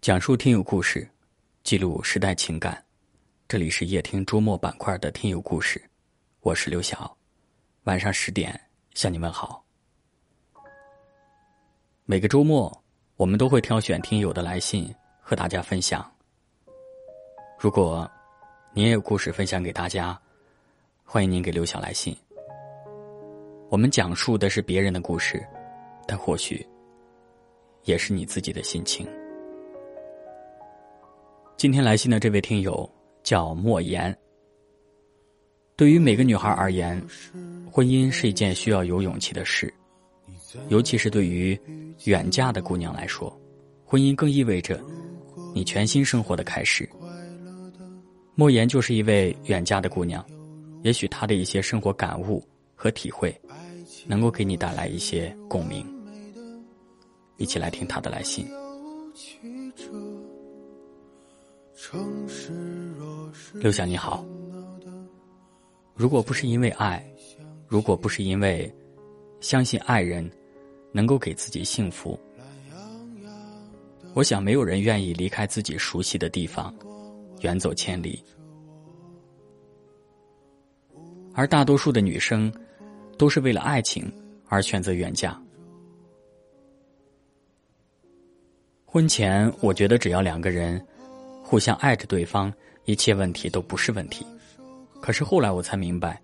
讲述听友故事，记录时代情感。这里是夜听周末板块的听友故事，我是刘晓。晚上十点向你问好。每个周末，我们都会挑选听友的来信和大家分享。如果你也有故事分享给大家，欢迎您给刘晓来信。我们讲述的是别人的故事，但或许也是你自己的心情。今天来信的这位听友叫莫言。对于每个女孩而言，婚姻是一件需要有勇气的事，尤其是对于远嫁的姑娘来说，婚姻更意味着你全新生活的开始。莫言就是一位远嫁的姑娘，也许她的一些生活感悟和体会，能够给你带来一些共鸣。一起来听她的来信。刘翔你好，如果不是因为爱，如果不是因为相信爱人能够给自己幸福，我想没有人愿意离开自己熟悉的地方，远走千里。而大多数的女生都是为了爱情而选择远嫁。婚前，我觉得只要两个人。互相爱着对方，一切问题都不是问题。可是后来我才明白，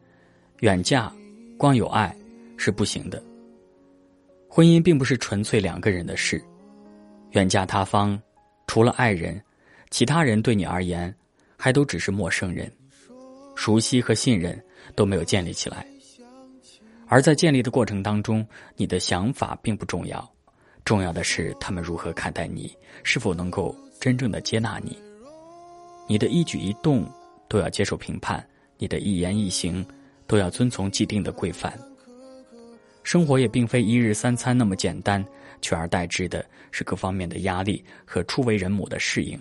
远嫁光有爱是不行的。婚姻并不是纯粹两个人的事，远嫁他方，除了爱人，其他人对你而言还都只是陌生人，熟悉和信任都没有建立起来。而在建立的过程当中，你的想法并不重要，重要的是他们如何看待你，是否能够真正的接纳你。你的一举一动都要接受评判，你的一言一行都要遵从既定的规范。生活也并非一日三餐那么简单，取而代之的是各方面的压力和初为人母的适应。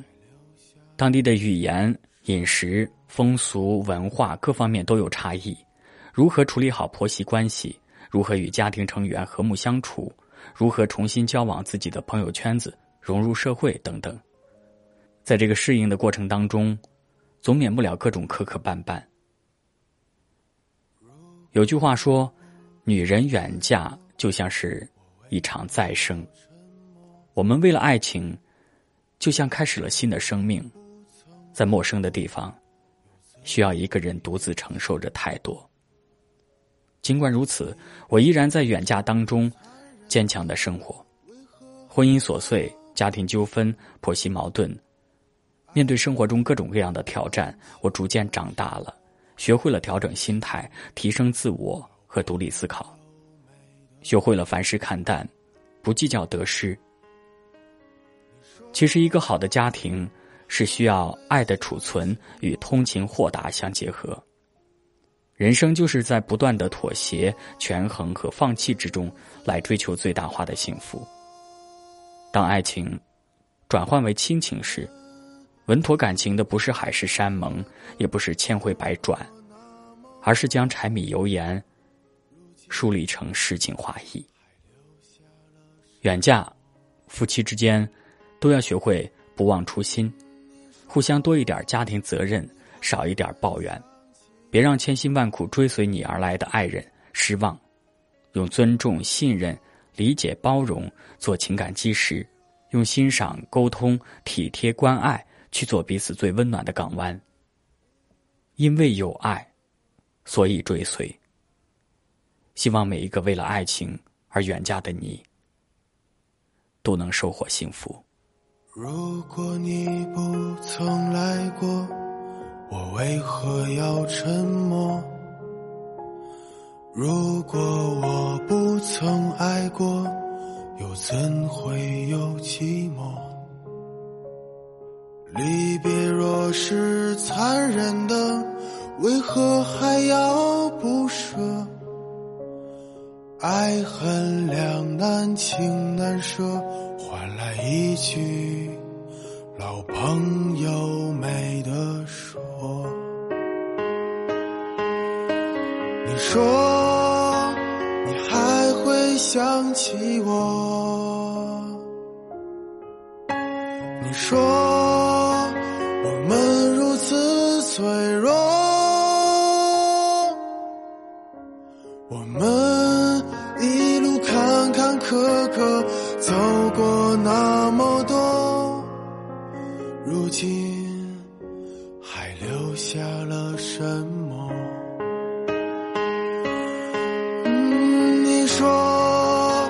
当地的语言、饮食、风俗、文化各方面都有差异，如何处理好婆媳关系？如何与家庭成员和睦相处？如何重新交往自己的朋友圈子，融入社会等等。在这个适应的过程当中，总免不了各种磕磕绊绊。有句话说：“女人远嫁就像是一场再生。”我们为了爱情，就像开始了新的生命，在陌生的地方，需要一个人独自承受着太多。尽管如此，我依然在远嫁当中坚强的生活。婚姻琐碎，家庭纠纷，婆媳矛盾。面对生活中各种各样的挑战，我逐渐长大了，学会了调整心态，提升自我和独立思考，学会了凡事看淡，不计较得失。其实，一个好的家庭是需要爱的储存与通情豁达相结合。人生就是在不断的妥协、权衡和放弃之中，来追求最大化的幸福。当爱情转换为亲情时，稳妥感情的不是海誓山盟，也不是千回百转，而是将柴米油盐梳理成诗情画意。远嫁，夫妻之间都要学会不忘初心，互相多一点家庭责任，少一点抱怨，别让千辛万苦追随你而来的爱人失望。用尊重、信任、理解、包容做情感基石，用欣赏、沟通、体贴、关爱。去做彼此最温暖的港湾。因为有爱，所以追随。希望每一个为了爱情而远嫁的你，都能收获幸福。如果你不曾来过，我为何要沉默？如果我不曾爱过，又怎会有若是残忍的，为何还要不舍？爱恨两难，情难舍，换来一句老朋友没得说。你说你还会想起我？你说脆弱，我们一路坎坎坷坷走过那么多，如今还留下了什么？你说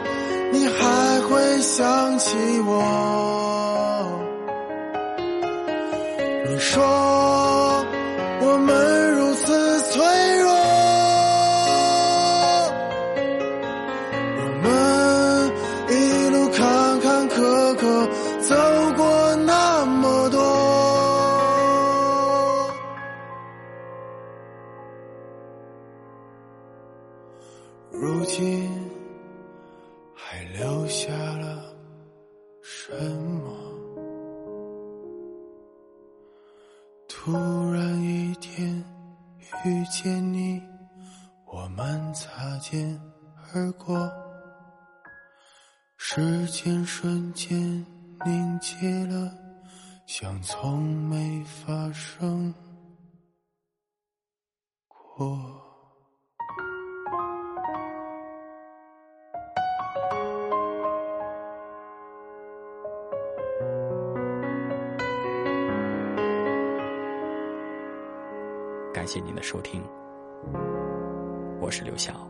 你还会想起我？你说我们如此脆弱，我们一路坎坎坷坷走过那么多，如今还留下了什么？突然一天遇见你，我们擦肩而过，时间瞬间凝结了，像从没发生过。感谢您的收听，我是刘晓，